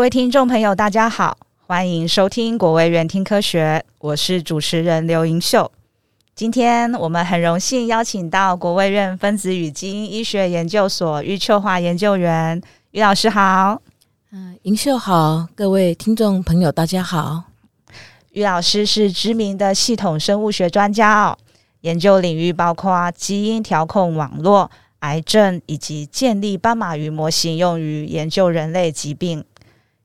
各位听众朋友，大家好，欢迎收听国卫院听科学，我是主持人刘盈秀。今天我们很荣幸邀请到国卫院分子与基因医学研究所于秋华研究员，于老师好。嗯，盈秀好，各位听众朋友大家好。于老师是知名的系统生物学专家哦，研究领域包括基因调控网络、癌症以及建立斑马鱼模型，用于研究人类疾病。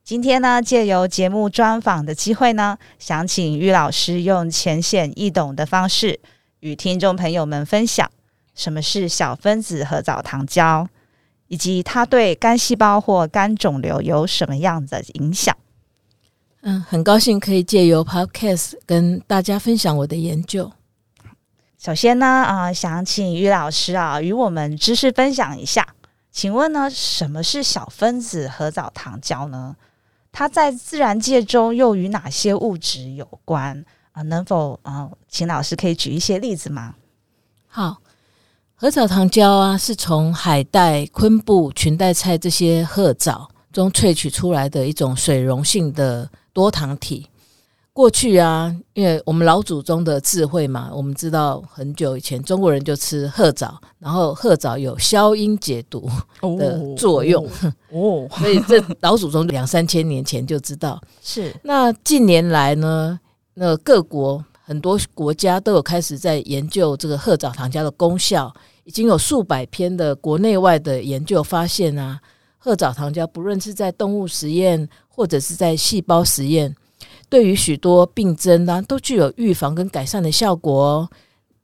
今天呢，借由节目专访的机会呢，想请于老师用浅显易懂的方式，与听众朋友们分享什么是小分子核藻糖胶，以及它对肝细胞或肝肿瘤有什么样的影响。嗯，很高兴可以借由 Podcast 跟大家分享我的研究。首先呢，啊、呃，想请于老师啊，与我们知识分享一下。请问呢，什么是小分子核藻糖胶呢？它在自然界中又与哪些物质有关啊？能否啊，请老师可以举一些例子吗？好，褐藻糖胶啊，是从海带、昆布、裙带菜这些褐藻中萃取出来的一种水溶性的多糖体。过去啊，因为我们老祖宗的智慧嘛，我们知道很久以前中国人就吃褐藻，然后褐藻有消阴解毒的作用哦，所以这老祖宗两三千年前就知道。是那近年来呢，那各国很多国家都有开始在研究这个褐藻糖浆的功效，已经有数百篇的国内外的研究发现啊，褐藻糖浆不论是在动物实验或者是在细胞实验。对于许多病症呢，都具有预防跟改善的效果哦。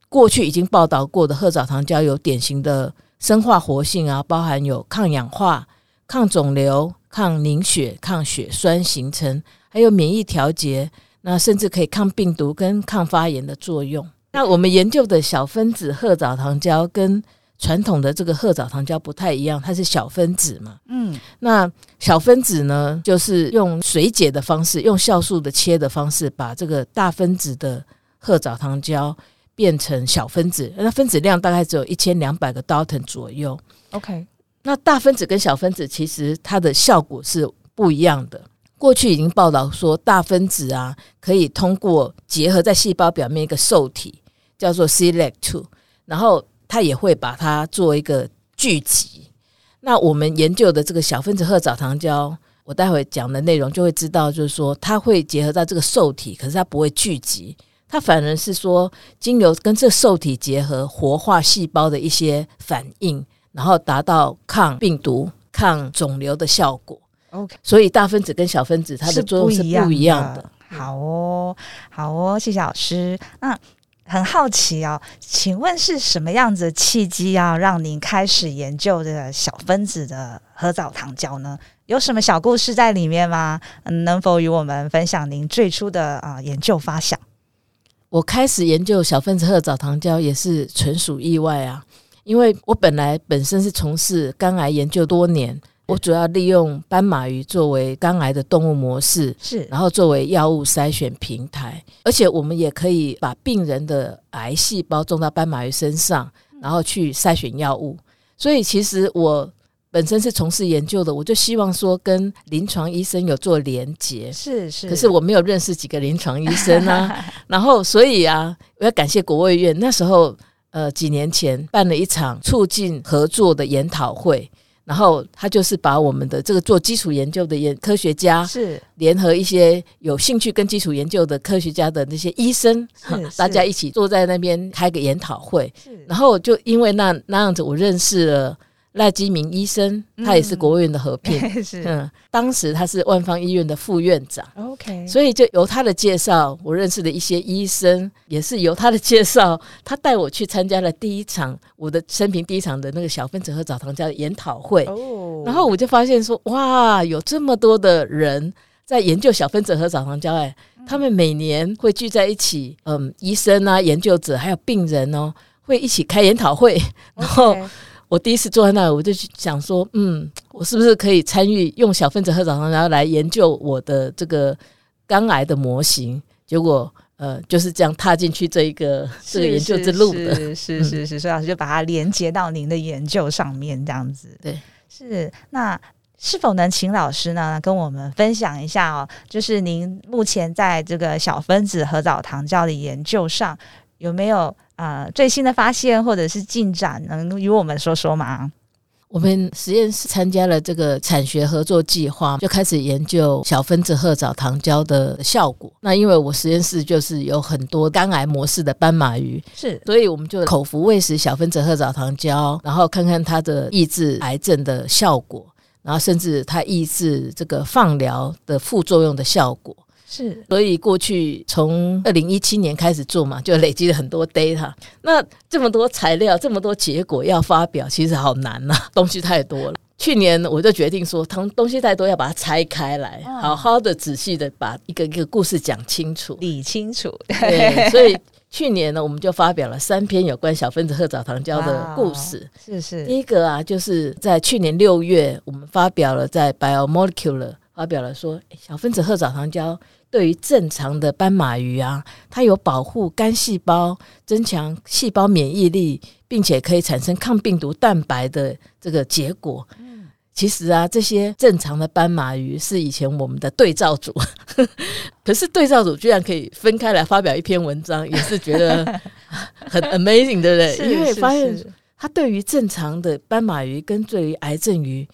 过去已经报道过的褐藻糖胶有典型的生化活性啊，包含有抗氧化、抗肿瘤、抗凝血、抗血栓形成，还有免疫调节，那甚至可以抗病毒跟抗发炎的作用。那我们研究的小分子褐藻糖胶跟传统的这个褐藻糖胶不太一样，它是小分子嘛。嗯，那小分子呢，就是用水解的方式，用酵素的切的方式，把这个大分子的褐藻糖胶变成小分子。那分子量大概只有一千两百个 Dalton 左右。OK，那大分子跟小分子其实它的效果是不一样的。过去已经报道说，大分子啊可以通过结合在细胞表面一个受体，叫做 c l e c t two，然后。它也会把它做一个聚集。那我们研究的这个小分子褐藻糖胶，我待会讲的内容就会知道，就是说它会结合在这个受体，可是它不会聚集，它反而是说精油跟这受体结合，活化细胞的一些反应，然后达到抗病毒、抗肿瘤的效果。OK，所以大分子跟小分子它的作用是不一样的。好哦，好哦，谢谢老师。那。很好奇哦，请问是什么样子的契机要，让您开始研究这个小分子的褐藻糖胶呢？有什么小故事在里面吗？能否与我们分享您最初的啊研究发想？我开始研究小分子褐藻糖胶也是纯属意外啊，因为我本来本身是从事肝癌研究多年。我主要利用斑马鱼作为肝癌的动物模式，是，然后作为药物筛选平台，而且我们也可以把病人的癌细胞种到斑马鱼身上，然后去筛选药物。所以其实我本身是从事研究的，我就希望说跟临床医生有做连结，是是。可是我没有认识几个临床医生啊，然后所以啊，我要感谢国卫院那时候呃几年前办了一场促进合作的研讨会。然后他就是把我们的这个做基础研究的研科学家是联合一些有兴趣跟基础研究的科学家的那些医生，大家一起坐在那边开个研讨会。然后就因为那那样子，我认识了。赖基明医生，他也是国务院的合并，嗯，是。嗯，当时他是万方医院的副院长，OK，所以就由他的介绍，我认识的一些医生，也是由他的介绍，他带我去参加了第一场我的生平第一场的那个小分子和藻糖胶的研讨会，哦，然后我就发现说，哇，有这么多的人在研究小分子和藻糖胶，哎，他们每年会聚在一起，嗯，医生啊，研究者还有病人哦，会一起开研讨会，然后。我第一次坐在那里，我就想说，嗯，我是不是可以参与用小分子核藻糖胶来研究我的这个肝癌的模型？结果，呃，就是这样踏进去这一个这个研究之路的，是是是是，所以老师就把它连接到您的研究上面，这样子。对，是那是否能请老师呢跟我们分享一下哦？就是您目前在这个小分子核藻糖胶的研究上有没有呃最新的发现或者是进展，能与我们说说吗？我们实验室参加了这个产学合作计划，就开始研究小分子褐藻糖胶的效果。那因为我实验室就是有很多肝癌模式的斑马鱼，是，所以我们就口服喂食小分子褐藻糖胶，然后看看它的抑制癌症的效果，然后甚至它抑制这个放疗的副作用的效果。是，所以过去从二零一七年开始做嘛，就累积了很多 data。那这么多材料，这么多结果要发表，其实好难呐、啊，东西太多了。去年我就决定说，东东西太多，要把它拆开来，好好的、仔细的把一个一个故事讲清楚、理清楚。对，所以去年呢，我们就发表了三篇有关小分子褐藻糖胶的故事。是是，第一个啊，就是在去年六月，我们发表了在 Biomolecular 发表了说，小分子褐藻糖胶。对于正常的斑马鱼啊，它有保护肝细胞、增强细胞免疫力，并且可以产生抗病毒蛋白的这个结果。嗯，其实啊，这些正常的斑马鱼是以前我们的对照组，可是对照组居然可以分开来发表一篇文章，也是觉得很 amazing 对不对？因为发现它对于正常的斑马鱼跟对于癌症鱼，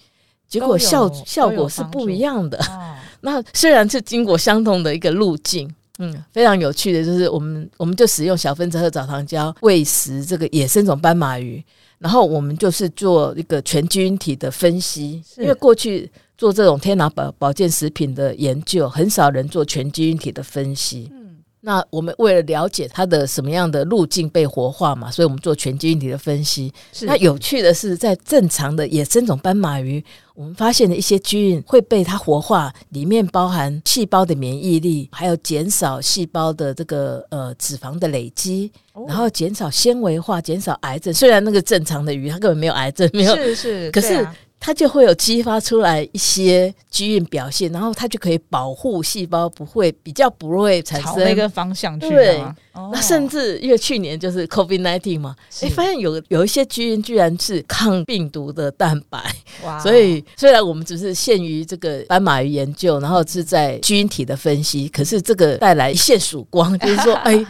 结果效效果是不一样的。那虽然是经过相同的一个路径，嗯，非常有趣的就是我们我们就使用小分子和藻糖胶喂食这个野生种斑马鱼，然后我们就是做一个全基因体的分析，因为过去做这种天然保保健食品的研究，很少人做全基因体的分析。那我们为了了解它的什么样的路径被活化嘛，所以我们做全基因体的分析。那有趣的是，在正常的野生种斑马鱼，我们发现的一些基因会被它活化，里面包含细胞的免疫力，还有减少细胞的这个呃脂肪的累积，然后减少纤维化，减少癌症。虽然那个正常的鱼它根本没有癌症，没有是是，可是。它就会有激发出来一些基因表现，然后它就可以保护细胞，不会比较不会产生那个方向去。对，那甚至因为去年就是 COVID nineteen 嘛，哎，发现有有一些基因居然是抗病毒的蛋白。哇！所以虽然我们只是限于这个斑马鱼研究，然后是在基因体的分析，可是这个带来一线曙光，就是说，哎，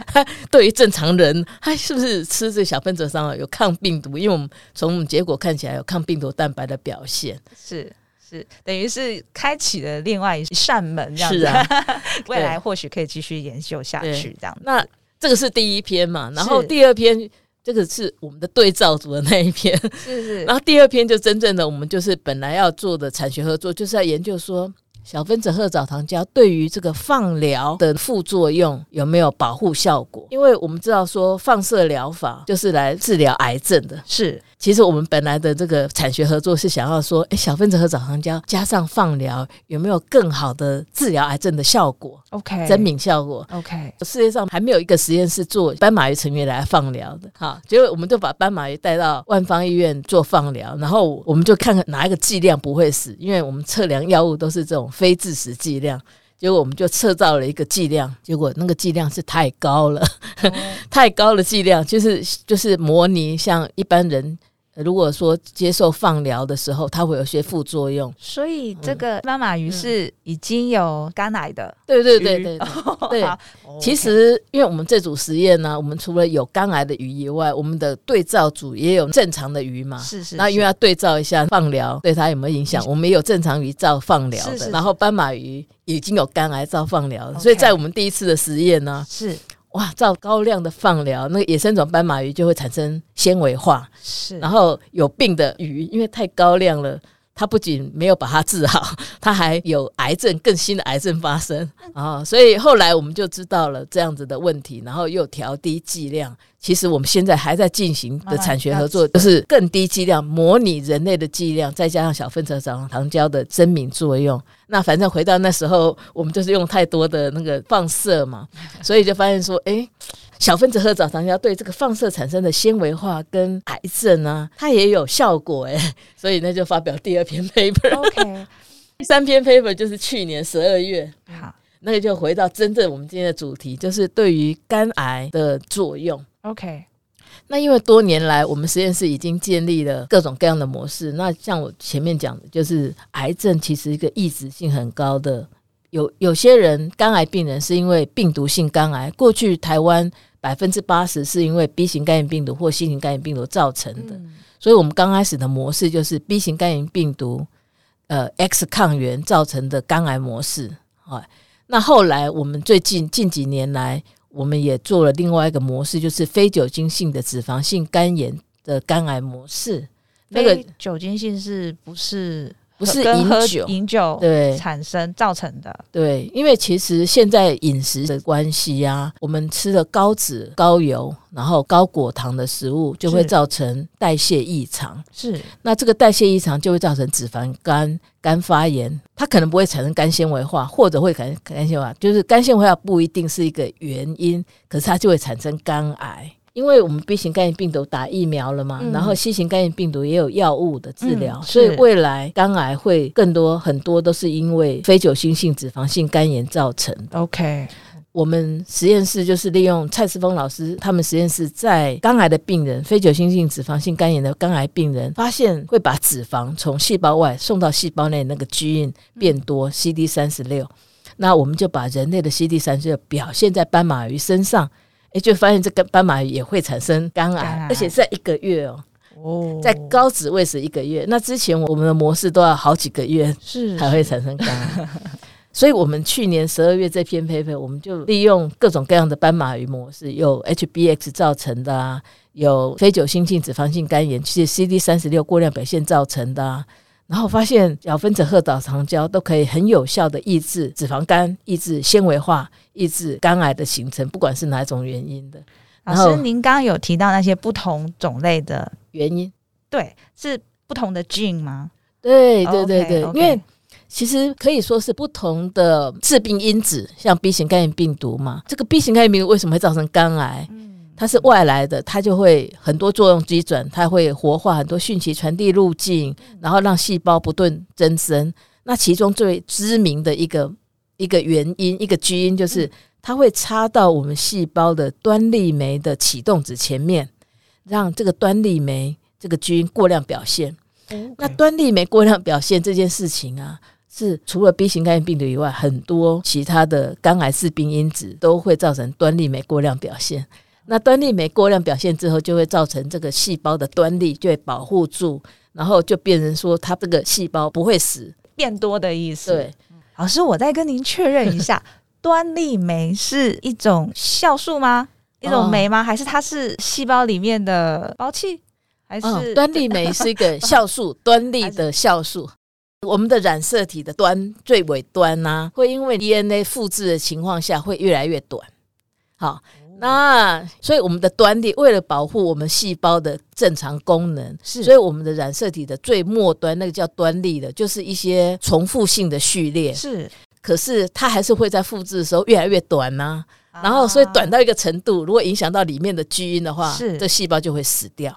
对于正常人，他是不是吃这小分子上有抗病毒？因为我们从我们结果看起来有抗病毒蛋白的表。表现是是，等于是开启了另外一扇门，这样子。啊、未来或许可以继续研究下去，这样。那这个是第一篇嘛？然后第二篇，这个是我们的对照组的那一篇，是是。然后第二篇就真正的我们就是本来要做的产学合作，就是要研究说。小分子褐藻糖胶对于这个放疗的副作用有没有保护效果？因为我们知道说放射疗法就是来治疗癌症的。是，其实我们本来的这个产学合作是想要说，哎，小分子褐藻糖胶加上放疗有没有更好的治疗癌症的效果？OK，增敏效果。OK，世界上还没有一个实验室做斑马鱼成员来放疗的。好，结果我们就把斑马鱼带到万方医院做放疗，然后我们就看看哪一个剂量不会死，因为我们测量药物都是这种。非致死剂量，结果我们就测到了一个剂量，结果那个剂量是太高了，哦、太高的剂量，就是就是模拟像一般人。如果说接受放疗的时候，它会有些副作用，所以这个斑马鱼是已经有肝癌的。对对对对对。其实，因为我们这组实验呢，我们除了有肝癌的鱼以外，我们的对照组也有正常的鱼嘛。是是。那因为要对照一下放疗对它有没有影响，我们也有正常鱼照放疗的，然后斑马鱼已经有肝癌照放疗，所以在我们第一次的实验呢，是。哇，照高量的放疗，那个野生种斑马鱼就会产生纤维化，是，然后有病的鱼，因为太高量了。它不仅没有把它治好，他还有癌症，更新的癌症发生啊！所以后来我们就知道了这样子的问题，然后又调低剂量。其实我们现在还在进行的产学合作，就是更低剂量，模拟人类的剂量，再加上小分子褐藻糖胶的增敏作用。那反正回到那时候，我们就是用太多的那个放射嘛，所以就发现说，哎、欸。小分子褐藻糖胶对这个放射产生的纤维化跟癌症啊，它也有效果诶，所以那就发表第二篇 paper。OK，第 三篇 paper 就是去年十二月。好，那个就回到真正我们今天的主题，就是对于肝癌的作用。OK，那因为多年来我们实验室已经建立了各种各样的模式。那像我前面讲的，就是癌症其实一个抑制性很高的，有有些人肝癌病人是因为病毒性肝癌，过去台湾百分之八十是因为 B 型肝炎病毒或 C 型肝炎病毒造成的。嗯、所以我们刚开始的模式就是 B 型肝炎病毒，呃，X 抗原造成的肝癌模式。啊，那后来我们最近近几年来。我们也做了另外一个模式，就是非酒精性的脂肪性肝炎的肝癌模式。那个酒精性是不是不是饮酒饮酒对产生造成的？对，因为其实现在饮食的关系啊，我们吃了高脂、高油，然后高果糖的食物，就会造成代谢异常。是，那这个代谢异常就会造成脂肪肝。肝发炎，它可能不会产生肝纤维化，或者会产生肝纤维化，就是肝纤维化不一定是一个原因，可是它就会产生肝癌。因为我们 B 型肝炎病毒打疫苗了嘛，嗯、然后 C 型肝炎病毒也有药物的治疗，嗯、所以未来肝癌会更多，很多都是因为非酒精性脂肪性肝炎造成的。OK。我们实验室就是利用蔡思峰老师他们实验室在肝癌的病人、非酒精性脂肪性肝炎的肝癌病人，发现会把脂肪从细胞外送到细胞内，那个基因变多，CD 三十六。那我们就把人类的 CD 三十六表现在斑马鱼身上，诶，就发现这个斑马鱼也会产生肝癌，而且是在一个月哦，哦，在高脂喂食一个月。那之前我们的模式都要好几个月是才会产生肝癌。所以，我们去年十二月这篇 paper，我们就利用各种各样的斑马鱼模式，有 HBX 造成的啊，有非酒精性脂肪性肝炎，其实 CD 三十六过量表现造成的啊，然后发现小分子褐藻糖胶都可以很有效的抑制脂肪肝、抑制纤维化、抑制肝癌的形成，不管是哪种原因的。老师，您刚刚有提到那些不同种类的原因，对，是不同的 gene 吗？对对对对，因为。其实可以说是不同的致病因子，像 B 型肝炎病毒嘛。这个 B 型肝炎病毒为什么会造成肝癌？它是外来的，它就会很多作用机转，它会活化很多讯息传递路径，然后让细胞不断增生。那其中最知名的一个一个原因，一个基因就是它会插到我们细胞的端粒酶的启动子前面，让这个端粒酶这个基因过量表现。那端粒酶过量表现这件事情啊。是除了 B 型肝炎病毒以外，很多其他的肝癌致病因子都会造成端粒酶过量表现。那端粒酶过量表现之后，就会造成这个细胞的端粒就会保护住，然后就变成说它这个细胞不会死，变多的意思。对，老师，我再跟您确认一下，端粒酶是一种酵素吗？一种酶吗？还是它是细胞里面的胞器？还是、嗯、端粒酶是一个酵素，端粒的酵素。我们的染色体的端最尾端呢、啊，会因为 DNA 复制的情况下会越来越短。好，那所以我们的端粒为了保护我们细胞的正常功能，是所以我们的染色体的最末端那个叫端粒的，就是一些重复性的序列。是，可是它还是会在复制的时候越来越短呢、啊。然后，所以短到一个程度，如果影响到里面的基因的话，是这细胞就会死掉。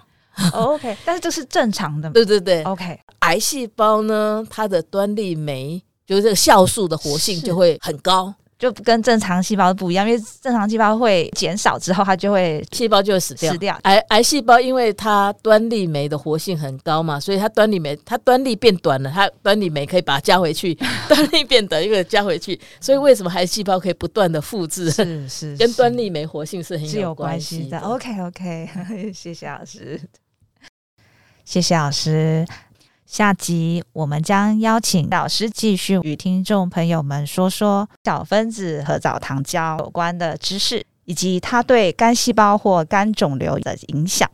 Oh, OK，但是这是正常的。对对对，OK。癌细胞呢，它的端粒酶就是这个酵素的活性就会很高，就跟正常细胞不一样。因为正常细胞会减少之后，它就会细胞就会死掉。死掉。癌癌细胞因为它端粒酶的活性很高嘛，所以它端粒酶它端粒变短了，它端粒酶可以把它加回去。端粒变短又加回去，所以为什么癌细胞可以不断的复制？是是，跟端粒酶活性是很有关系的。OK OK，谢谢老师。谢谢老师。下集我们将邀请老师继续与听众朋友们说说小分子和藻糖胶有关的知识，以及它对肝细胞或肝肿瘤的影响。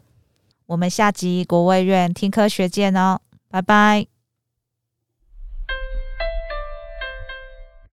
我们下集国卫院听科学见哦，拜拜。